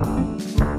Música